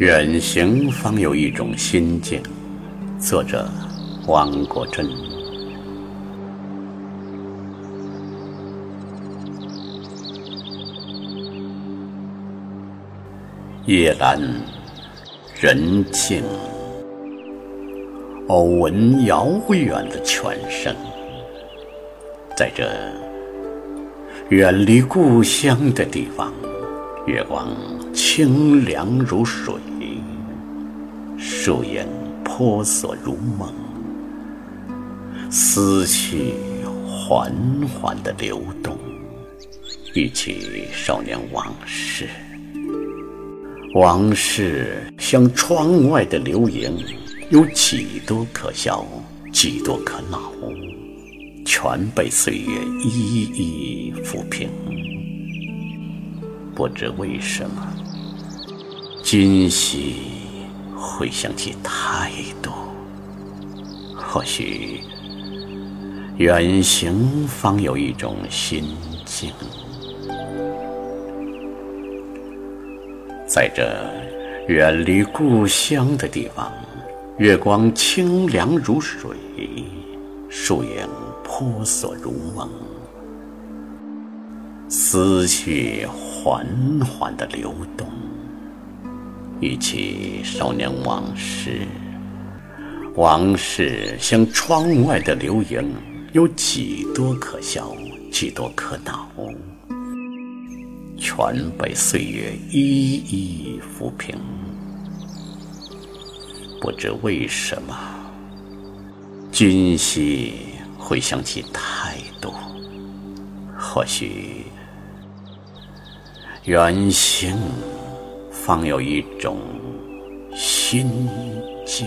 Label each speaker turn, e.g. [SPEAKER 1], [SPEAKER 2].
[SPEAKER 1] 远行方有一种心境。作者：汪国真。夜阑人静，偶闻遥远的泉声，在这远离故乡的地方，月光清凉如水。树影婆娑如梦，思绪缓缓的流动，忆起少年往事。往事像窗外的流萤，有几多可笑，几多可恼，全被岁月一一抚平。不知为什么，今夕。会想起太多，或许远行方有一种心境。在这远离故乡的地方，月光清凉如水，树影婆娑如梦，思绪缓缓的流动。忆起少年往事，往事像窗外的流萤，有几多可笑，几多可恼，全被岁月一一抚平。不知为什么，今夕会想起太多，或许远行。方有一种心境。